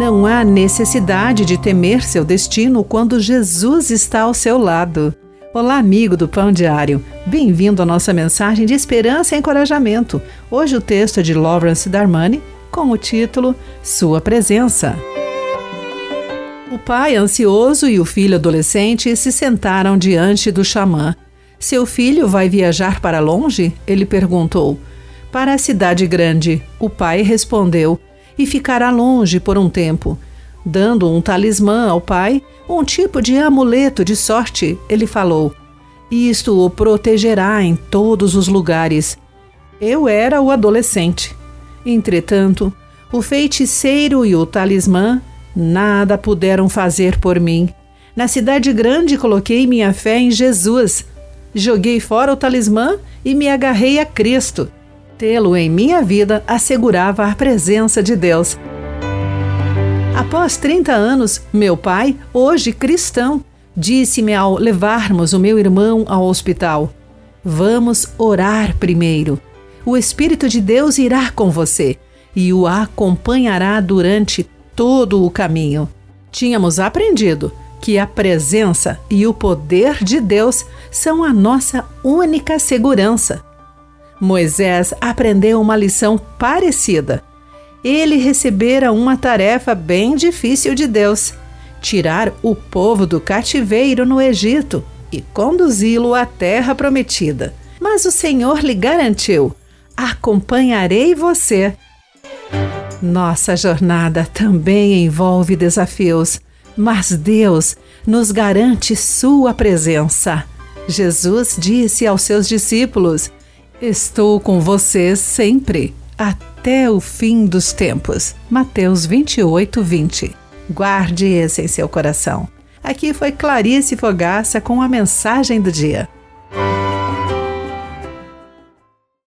Não há necessidade de temer seu destino quando Jesus está ao seu lado. Olá, amigo do Pão Diário. Bem-vindo à nossa mensagem de esperança e encorajamento. Hoje o texto é de Lawrence Darmani com o título Sua Presença. O pai ansioso e o filho adolescente se sentaram diante do xamã. Seu filho vai viajar para longe? Ele perguntou. Para a cidade grande, o pai respondeu e ficará longe por um tempo. Dando um talismã ao pai, um tipo de amuleto de sorte, ele falou: Isto o protegerá em todos os lugares. Eu era o adolescente. Entretanto, o feiticeiro e o talismã nada puderam fazer por mim. Na cidade grande coloquei minha fé em Jesus. Joguei fora o talismã e me agarrei a Cristo. Tê-lo em minha vida assegurava a presença de Deus. Após 30 anos, meu pai, hoje cristão, disse-me ao levarmos o meu irmão ao hospital: Vamos orar primeiro. O Espírito de Deus irá com você e o acompanhará durante todo o caminho. Tínhamos aprendido que a presença e o poder de Deus são a nossa única segurança. Moisés aprendeu uma lição parecida. Ele recebera uma tarefa bem difícil de Deus: tirar o povo do cativeiro no Egito e conduzi-lo à terra prometida. Mas o Senhor lhe garantiu: acompanharei você. Nossa jornada também envolve desafios, mas Deus nos garante Sua presença. Jesus disse aos seus discípulos: Estou com vocês sempre, até o fim dos tempos. Mateus 28, 20. Guarde esse em seu coração. Aqui foi Clarice Fogaça com a mensagem do dia.